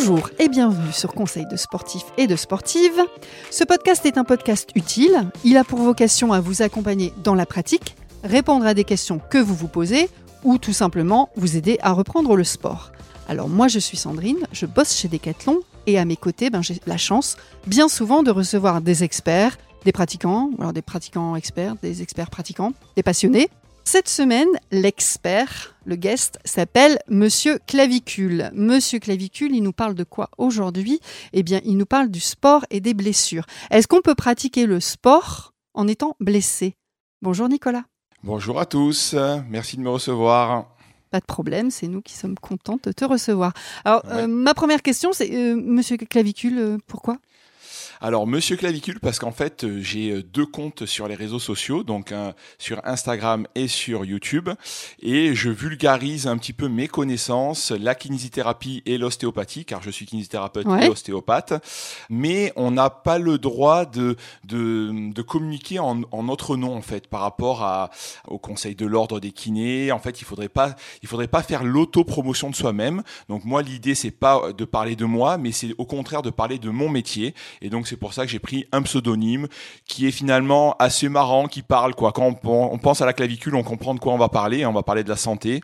Bonjour et bienvenue sur Conseil de sportifs et de sportives. Ce podcast est un podcast utile. Il a pour vocation à vous accompagner dans la pratique, répondre à des questions que vous vous posez ou tout simplement vous aider à reprendre le sport. Alors moi je suis Sandrine, je bosse chez Decathlon et à mes côtés ben, j'ai la chance bien souvent de recevoir des experts, des pratiquants, alors des pratiquants experts, des experts pratiquants, des passionnés cette semaine, l'expert, le guest, s'appelle Monsieur Clavicule. Monsieur Clavicule, il nous parle de quoi aujourd'hui? Eh bien, il nous parle du sport et des blessures. Est-ce qu'on peut pratiquer le sport en étant blessé? Bonjour Nicolas. Bonjour à tous, merci de me recevoir. Pas de problème, c'est nous qui sommes contents de te recevoir. Alors, euh, ma première question, c'est euh, Monsieur Clavicule, euh, pourquoi? Alors, Monsieur Clavicule, parce qu'en fait, euh, j'ai euh, deux comptes sur les réseaux sociaux, donc sur Instagram et sur YouTube, et je vulgarise un petit peu mes connaissances, la kinésithérapie et l'ostéopathie, car je suis kinésithérapeute et ostéopathe, mais on n'a pas le droit de, de, de communiquer en, en, notre nom, en fait, par rapport à, au Conseil de l'ordre des kinés. En fait, il faudrait pas, il faudrait pas faire l'autopromotion de soi-même. Donc moi, l'idée, c'est pas de parler de moi, mais c'est au contraire de parler de mon métier, et donc c'est pour ça que j'ai pris un pseudonyme qui est finalement assez marrant, qui parle quoi. Quand on, pense à la clavicule, on comprend de quoi on va parler. On va parler de la santé.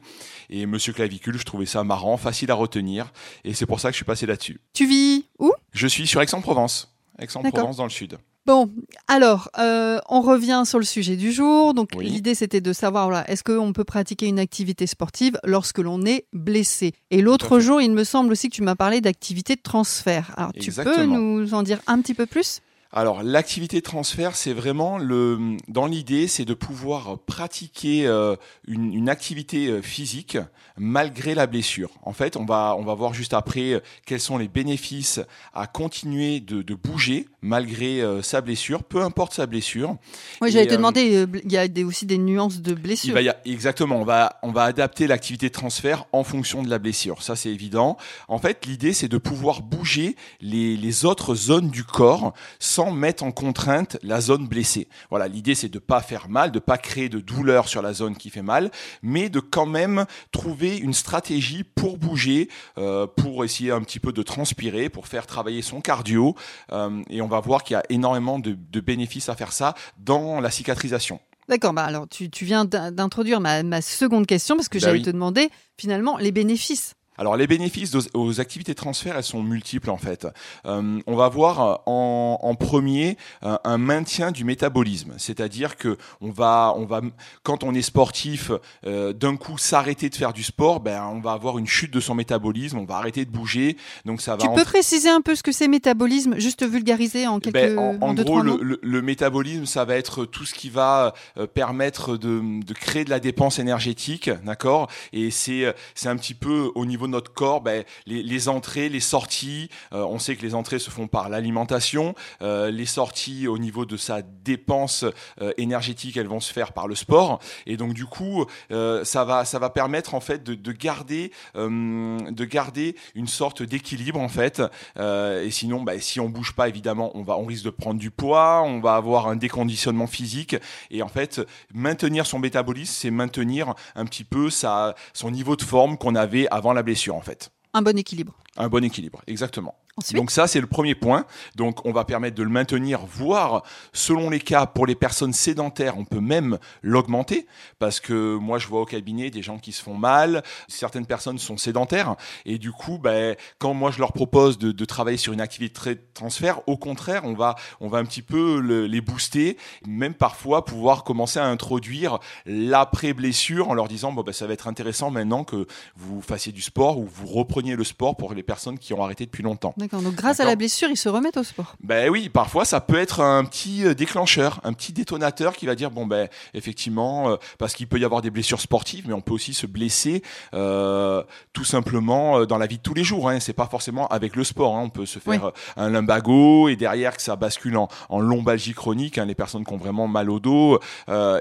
Et Monsieur Clavicule, je trouvais ça marrant, facile à retenir, et c'est pour ça que je suis passé là-dessus. Tu vis où? Je suis sur Aix-en-Provence. Aix-en-Provence dans le sud. Bon, alors, euh, on revient sur le sujet du jour. Donc, l'idée, c'était de savoir, voilà, est-ce qu'on peut pratiquer une activité sportive lorsque l'on est blessé? Et l'autre jour, il me semble aussi que tu m'as parlé d'activité de transfert. Alors, tu peux nous en dire un petit peu plus? Alors l'activité de transfert, c'est vraiment le dans l'idée, c'est de pouvoir pratiquer euh, une, une, activité euh, physique malgré la blessure. En fait, on va on va voir juste après euh, quels sont les bénéfices à continuer de, de bouger malgré sa blessure, peu importe sa blessure. Oui, j'allais te demander, il y a des, aussi des nuances de blessure. a, exactement, on va on va adapter l'activité de transfert en fonction de la blessure. Ça c'est évident. En fait, l'idée c'est de pouvoir bouger les, les autres zones du corps sans mettre en contrainte la zone blessée. Voilà, l'idée c'est de pas faire mal, de pas créer de douleur sur la zone qui fait mal, mais de quand même trouver une stratégie pour bouger, euh, pour essayer un petit peu de transpirer, pour faire travailler son cardio. Euh, et on va voir qu'il y a énormément de, bénéfices à faire ça dans la cicatrisation. D'accord, bah alors tu, viens d'introduire ma, seconde question parce que bah j'allais te demander finalement les bénéfices. Alors les bénéfices aux, activités de transfert, elles sont multiples en fait. Euh, on va voir en, en premier euh, un maintien du métabolisme, c'est-à-dire que on va, on va, quand on est sportif, euh, d'un coup s'arrêter de faire du sport, ben on va avoir une chute de son métabolisme, on va arrêter de bouger, donc ça va. Tu peux préciser un peu ce que c'est métabolisme, juste vulgariser en quelques. Ben, en, en gros, le, le, métabolisme, ça va être tout ce qui va permettre de, de créer de la dépense énergétique, d'accord, et c'est c'est un petit peu au niveau notre corps, ben, les, entrées, les sorties, euh, on sait que les entrées se font par l'alimentation, euh, les sorties au niveau de sa dépense euh, énergétique, elles vont se faire par le sport, et donc du coup, ça va, ça va permettre en fait de, garder, de garder une sorte d'équilibre en fait, et sinon, ben, si on bouge pas, évidemment, on va, on risque de prendre du poids, on va avoir un déconditionnement physique, et en fait, maintenir son métabolisme, c'est maintenir un petit peu sa, son niveau de forme qu'on avait avant la blessure en fait. Un bon équilibre. Un bon équilibre, exactement. Donc ça, c'est le premier point. Donc on va permettre de le maintenir, voire selon les cas, pour les personnes sédentaires, on peut même l'augmenter, parce que moi, je vois au cabinet des gens qui se font mal, certaines personnes sont sédentaires, et du coup, ben, quand moi je leur propose de, de travailler sur une activité de transfert, au contraire, on va, on va un petit peu les booster, même parfois pouvoir commencer à introduire l'après-blessure en leur disant, bon, ben, ça va être intéressant maintenant que vous fassiez du sport ou vous repreniez le sport pour les personnes qui ont arrêté depuis longtemps. Donc grâce à la blessure, ils se remettent au sport. Ben oui, parfois ça peut être un petit euh, déclencheur, un petit détonateur qui va dire bon ben effectivement euh, parce qu'il peut y avoir des blessures sportives, mais on peut aussi se blesser euh, tout simplement dans la vie de tous les jours. Hein. C'est pas forcément avec le sport. Hein. On peut se faire un lumbago et derrière que ça bascule en, en lombalgie chronique. Hein, les personnes qui ont vraiment mal au dos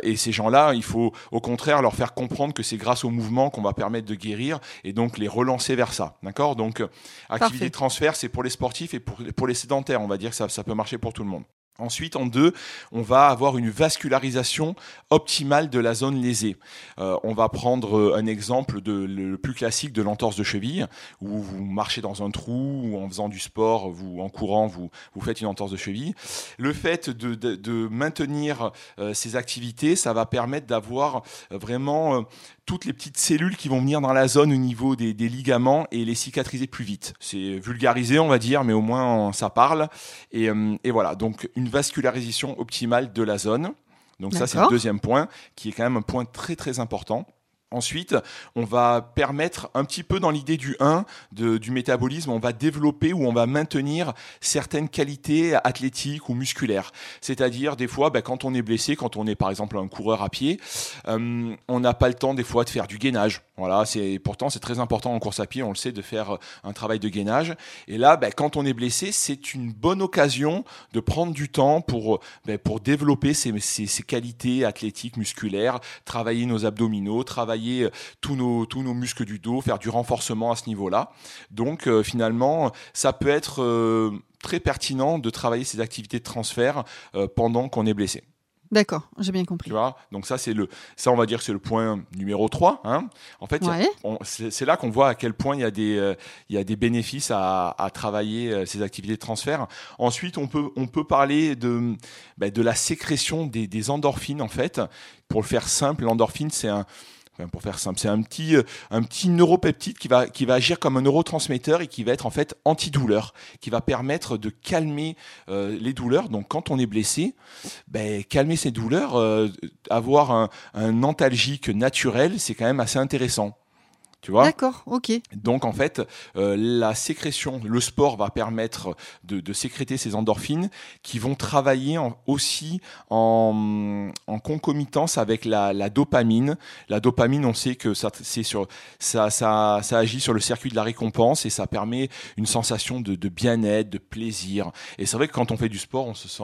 et ces gens-là, il faut au contraire leur faire comprendre que c'est grâce au mouvement qu'on va permettre de guérir et donc les relancer vers ça. D'accord? Donc activité de transfert, c'est pour les sportifs et pour, pour les sédentaires. On va dire que ça, ça peut marcher pour tout le monde. Ensuite, en deux, on va avoir une vascularisation optimale de la zone lésée. Euh, on va prendre euh, un exemple de, le plus classique de l'entorse de cheville, où vous marchez dans un trou, ou en faisant du sport, vous en courant, vous, vous faites une entorse de cheville. Le fait de, de, maintenir euh, ces activités, ça va permettre d'avoir vraiment toutes les petites cellules qui vont venir dans la zone au niveau des, des ligaments et les cicatriser plus vite. C'est vulgarisé, on va dire, mais au moins ça parle. Et, et voilà, donc une vascularisation optimale de la zone. Donc ça, c'est le deuxième point, qui est quand même un point très très important. Ensuite, on va permettre un petit peu dans l'idée du 1 du métabolisme, on va développer ou on va maintenir certaines qualités athlétiques ou musculaires. C'est-à-dire des fois, ben, quand on est blessé, quand on est par exemple un coureur à pied, euh, on n'a pas le temps des fois de faire du gainage. Voilà, c'est pourtant c'est très important en course à pied, on le sait, de faire un travail de gainage. Et là, ben, quand on est blessé, c'est une bonne occasion de prendre du temps pour ben, pour développer ces, ces, ces qualités athlétiques, musculaires, travailler nos abdominaux, travailler euh, tous nos, tous nos muscles du dos, faire du renforcement à ce niveau-là. Donc euh, finalement, ça peut être euh, très pertinent de travailler ces activités de transfert pendant qu'on est blessé. D'accord, j'ai bien compris. Tu vois? Donc ça, c'est le, ça, on va dire que c'est le point numéro 3. Hein en fait, c'est là qu'on voit à quel point il y a des, il y a des bénéfices à, à, travailler ces activités de transfert. Ensuite, on peut, on peut parler de, ben, de la sécrétion des, des endorphines, en fait. Pour le faire simple, l'endorphine, c'est un, pour faire simple, c'est un petit, euh, un petit neuropeptide qui va, qui va agir comme un neurotransmetteur et qui va être en fait antidouleur, qui va permettre de calmer euh, les douleurs. Donc quand on est blessé, ben, calmer ces douleurs, euh, avoir un antalgique naturel, c'est quand même assez intéressant. D'accord, ok. Donc en fait, euh, la sécrétion, le sport va permettre de, sécréter ces endorphines qui vont travailler aussi en, concomitance avec la, dopamine. La dopamine, on sait que ça, c'est sur, ça, ça, ça agit sur le circuit de la récompense et ça permet une sensation de, de bien-être, de plaisir. Et c'est vrai que quand on fait du sport, on se sent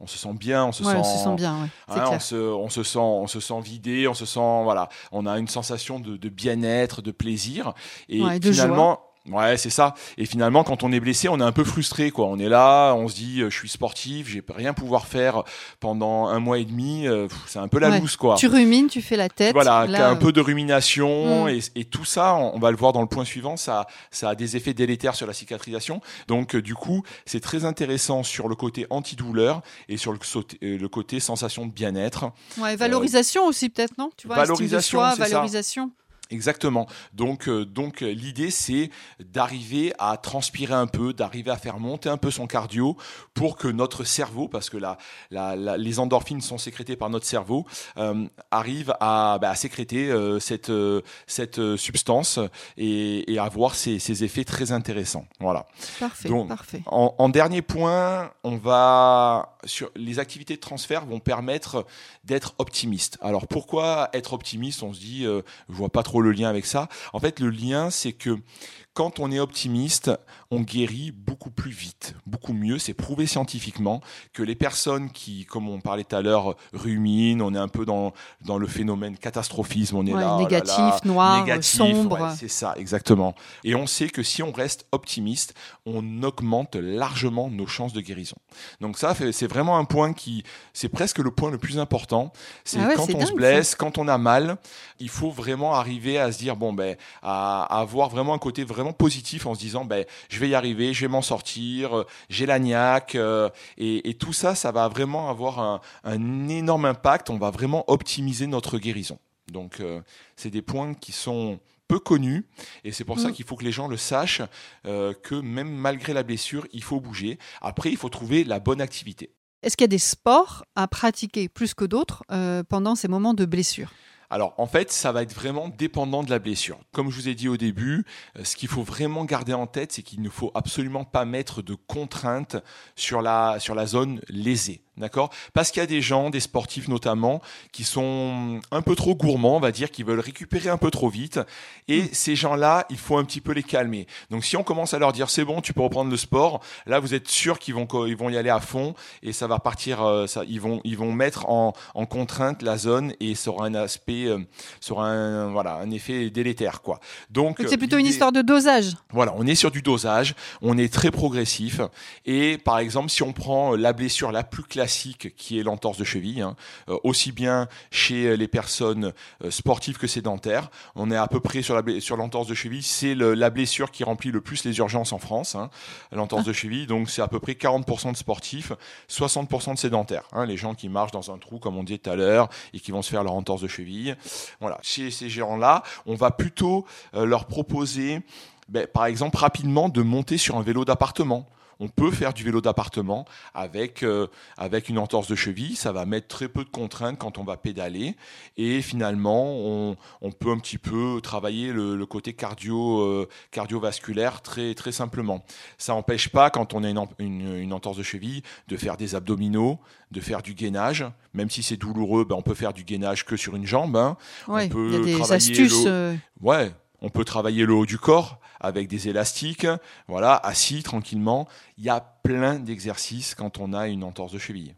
on se sent bien, on se sent, on se sent bien, hein, on, se, on se sent, on se sent vidé, on se sent, voilà, on a une sensation de, de bien-être, de plaisir, et finalement, Ouais, c'est ça. Et finalement, quand on est blessé, on est un peu frustré, quoi. On est là, on se dit, euh, je suis sportif, j'ai rien pouvoir faire pendant un mois et demi. Euh, c'est un peu la loose, quoi. Tu rumines, tu fais la tête. Voilà, un peu de rumination mm. et, tout ça, on, va le voir dans le point suivant, ça, ça a des effets délétères sur la cicatrisation. Donc, euh, du coup, c'est très intéressant sur le côté antidouleur et sur le, le côté sensation de bien-être. Ouais, valorisation aussi peut-être, non? Tu vois, valorisation, c'est valorisation. Exactement. Donc, euh, donc l'idée c'est d'arriver à transpirer un peu, d'arriver à faire monter un peu son cardio pour que notre cerveau, parce que la, la, les endorphines sont sécrétées par notre cerveau, euh, arrive à, bah, à sécréter euh, cette, euh, cette substance et, et avoir ces, ces, effets très intéressants. Voilà. Parfait. Donc, parfait. En, en, dernier point, on va sur les activités de transfert vont permettre d'être optimiste. Alors pourquoi être optimiste? On se dit, je vois pas trop le lien avec ça. En fait, le lien, c'est que quand on est optimiste, on guérit beaucoup plus vite, beaucoup mieux. C'est prouvé scientifiquement que les personnes qui, comme on parlait tout à l'heure, ruminent, on est un peu dans, dans le phénomène catastrophisme, on est là, oh négatif, noir, sombre. c'est ça, exactement. Et on sait que si on reste optimiste, on augmente largement nos chances de guérison. Donc ça, c'est vraiment un point qui, c'est presque le point le plus important. C'est ah quand on se blesse, quand on a mal, il faut vraiment arriver à se dire bon ben, à, à avoir vraiment un côté vraiment vraiment positif en se disant ben je vais y arriver, je vais m'en sortir, euh, j'ai la niaque euh, et, tout ça, ça va vraiment avoir un, énorme impact. On va vraiment optimiser notre guérison. Donc euh, c'est des points qui sont peu connus et c'est pour ça mm. qu'il faut que les gens le sachent que même malgré la blessure, il faut bouger. Après, il faut trouver la bonne activité. Est-ce qu'il y a des sports à pratiquer plus que d'autres pendant ces moments de blessure? Alors en fait, ça va être vraiment dépendant de la blessure. Comme je vous ai dit au début, euh, ce qu'il faut vraiment garder en tête, c'est qu'il ne faut absolument pas mettre de contraintes sur la, sur la zone lésée. D'accord? Parce qu'il y a des gens, des sportifs notamment, qui sont un peu trop gourmands, on va dire, qui veulent récupérer un peu trop vite. Et mm. ces gens-là, il faut un petit peu les calmer. Donc si on commence à leur dire c'est bon, tu peux reprendre le sport, là vous êtes sûr qu'ils vont, ils vont y aller à fond et ça va partir, euh, ça, ils, vont, ils vont mettre en, en contrainte la zone et ça aura un aspect, euh, ça aura un, voilà, un effet délétère. quoi. Donc c'est plutôt une histoire de dosage. Voilà, on est sur du dosage, on est très progressif. Et par exemple, si on prend la blessure la plus classique, qui est l'entorse de cheville, hein. euh, aussi bien chez les personnes euh, sportives que sédentaires. On est à peu près sur l'entorse de cheville, c'est la blessure qui remplit le plus les urgences en France, hein, l'entorse de cheville. Donc c'est à peu près 40% de sportifs, 60% de sédentaires, hein, les gens qui marchent dans un trou comme on disait tout à l'heure et qui vont se faire leur entorse de cheville. Voilà, chez ces gens-là, on va plutôt euh, leur proposer ben, par exemple, rapidement de monter sur un vélo d'appartement on peut faire du vélo d'appartement avec, euh, avec une entorse de cheville. Ça va mettre très peu de contraintes quand on va pédaler. Et finalement, on, peut un petit peu travailler le, côté cardio, euh, cardiovasculaire très, très simplement. Ça n'empêche pas, quand on a une, entorse de cheville, de faire des abdominaux, de faire du gainage. Même si c'est douloureux, ben on peut faire du gainage que sur une jambe. Hein. on peut il y a des astuces. Euh. Ouais, on peut travailler le haut du corps avec des élastiques, voilà, assis tranquillement. Il y a plein d'exercices quand on a une entorse de cheville.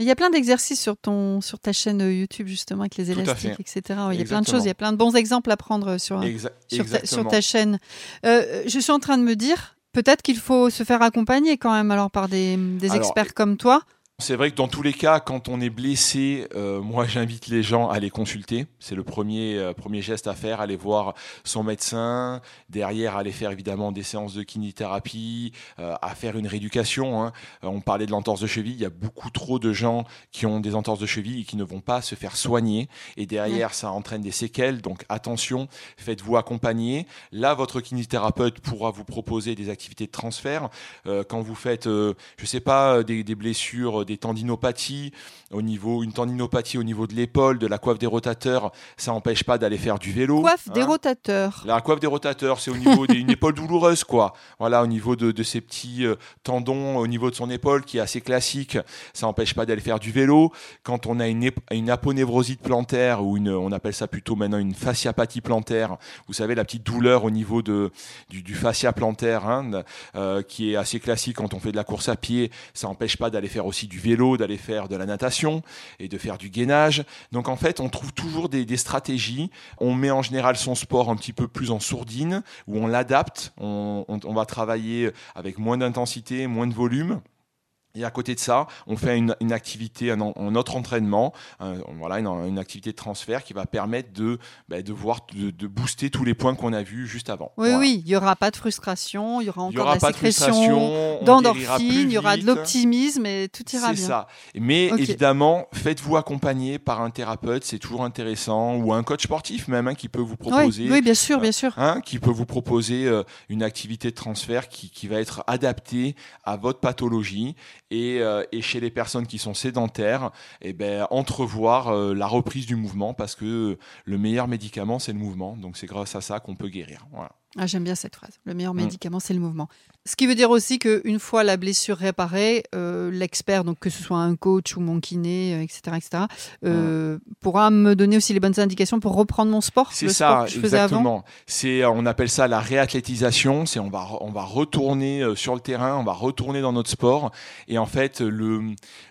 Il y a plein d'exercices sur ton sur ta chaîne YouTube justement avec les élastiques, etc. Il y a plein de choses, il y a plein de bons exemples à prendre sur, sur, ta, chaîne. Euh, je suis en train de me dire, peut-être qu'il faut se faire accompagner quand même alors par des, experts comme toi. C'est vrai que dans tous les cas, quand on est blessé, euh, moi j'invite les gens à les consulter. C'est le premier euh, premier geste à faire, aller voir son médecin. Derrière, aller faire évidemment des séances de kinésithérapie, euh, à faire une rééducation. Hein. on parlait de l'entorse de cheville. Il y a beaucoup trop de gens qui ont des entorses de cheville et qui ne vont pas se faire soigner. Et derrière, ça entraîne des séquelles. Donc attention, faites-vous accompagner. Là, votre kinésithérapeute pourra vous proposer des activités de transfert. quand vous faites, je sais pas, des, des blessures des tendinopathies, au niveau, une tendinopathie au niveau de l'épaule, de la coiffe des rotateurs, ça n'empêche pas d'aller faire du vélo. Coiffe des hein. rotateurs. La coiffe des rotateurs, c'est au niveau d'une épaule douloureuse, quoi. Voilà, au niveau de, ces petits euh, tendons, au niveau de son épaule, qui est assez classique, ça n'empêche pas d'aller faire du vélo. Quand on a une, une aponevrosite plantaire, ou une, on appelle ça plutôt maintenant une fasciapathie plantaire, vous savez, la petite douleur au niveau de, du, fascia plantaire, hein, euh, qui est assez classique quand on fait de la course à pied, ça n'empêche pas d'aller faire aussi du vélo, d'aller faire de la natation et de faire du gainage. Donc en fait, on trouve toujours des, stratégies. On met en général son sport un petit peu plus en sourdine, où on l'adapte. on va travailler avec moins d'intensité, moins de volume. Et à côté de ça, on fait une, activité, un, autre entraînement, voilà, une, activité de transfert qui va permettre de, bah, de voir, de, booster tous les points qu'on a vus juste avant. Oui, oui, il n'y aura pas de frustration, il y aura encore de la sécrétion d'endorphine, il y aura de l'optimisme et tout ira bien. C'est ça. Mais évidemment, faites-vous accompagner par un thérapeute, c'est toujours intéressant, ou un coach sportif même, hein, qui peut vous proposer. Oui, bien sûr, bien sûr. Hein, qui peut vous proposer euh, une activité de transfert qui, qui va être adaptée à votre pathologie euh, et, chez les personnes qui sont sédentaires, eh ben, entrevoir euh, la reprise du mouvement parce que le meilleur médicament, c'est le mouvement. Donc c'est grâce à ça qu'on peut guérir. Voilà. Ah, J'aime bien cette phrase. Le meilleur mm. médicament, c'est le mouvement. Ce qui veut dire aussi qu'une fois la blessure réparée, euh, l'expert, donc que ce soit un coach ou mon kiné, etc., euh, etc., euh, pourra me donner aussi les bonnes indications pour reprendre mon sport. C'est ça, exactement. C'est, on appelle ça la réathlétisation. C'est on va, on va retourner sur le terrain, on va retourner dans notre sport. Et en fait, le,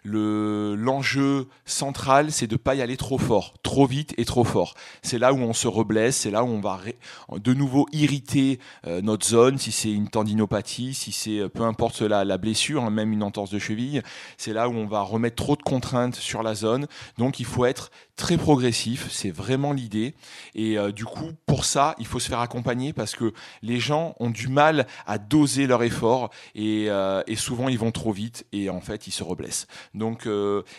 le, l'enjeu central, c'est de pas y aller trop fort, trop vite et trop fort. C'est là où on se reblesse, c'est là où on va de nouveau irriter notre zone, si c'est une tendinopathie, si c'est euh, peu importe la, la blessure, hein, même une entorse de cheville, c'est là où on va remettre trop de contraintes sur la zone. Donc il faut être très progressif, c'est vraiment l'idée. Et euh, du coup, pour ça, il faut se faire accompagner parce que les gens ont du mal à doser leur effort et, et souvent ils vont trop vite et en fait ils se reblessent. Donc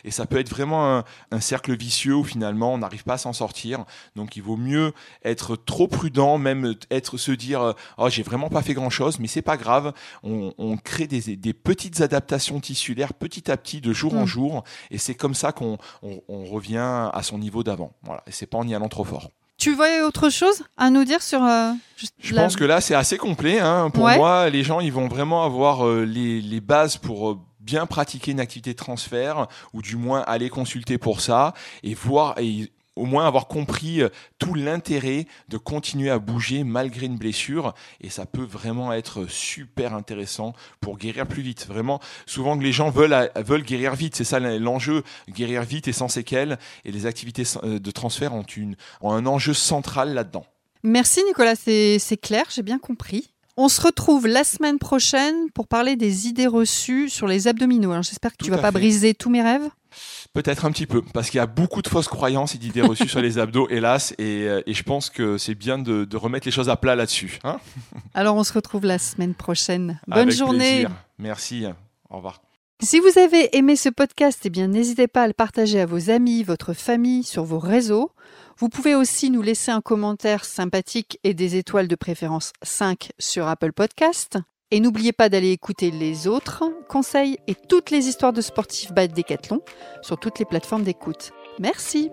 et ça peut être vraiment un, cercle vicieux où finalement on n'arrive pas à s'en sortir. Donc il vaut mieux être trop prudent, même être se dire euh, oh j'ai vraiment pas fait grand chose, mais c'est pas grave. On, crée des, petites adaptations tissulaires petit à petit de jour en mm. jour, et c'est comme ça qu'on revient à son niveau d'avant. Voilà, et c'est pas en y allant trop fort. Tu voyais autre chose à nous dire sur euh, Je pense que là c'est assez complet. Hein. Pour moi, les gens ils vont vraiment avoir euh, les, bases pour bien pratiquer une activité de transfert ou du moins aller consulter pour ça et voir et au moins avoir compris euh, tout l'intérêt de continuer à bouger malgré une blessure et ça peut vraiment être super intéressant pour guérir plus vite. Vraiment, souvent que les gens veulent veulent guérir vite, c'est ça l'enjeu, guérir vite et sans séquelles et les activités euh, de transfert ont une ont un enjeu central là-dedans. Merci Nicolas, c'est clair, j'ai bien compris. On se retrouve la semaine prochaine pour parler des idées reçues sur les abdominaux. J'espère que tu ne vas pas briser tous mes rêves. Peut-être un petit peu, parce qu'il y a beaucoup de fausses croyances et d'idées reçues sur les abdos, hélas, et, euh, je pense que c'est bien de, remettre les choses à plat là-dessus. Hein. Alors on se retrouve la semaine prochaine. Bonne journée. Merci. Au revoir. Si vous avez aimé ce podcast, eh bien n'hésitez pas à le partager à vos amis, votre famille, sur vos réseaux. Vous pouvez aussi nous laisser un commentaire sympathique et des étoiles de préférence 5 sur Apple Podcast. Et n'oubliez pas d'aller écouter les autres conseils et toutes les histoires de sportifs by Decathlon sur toutes les plateformes d'écoute. Merci.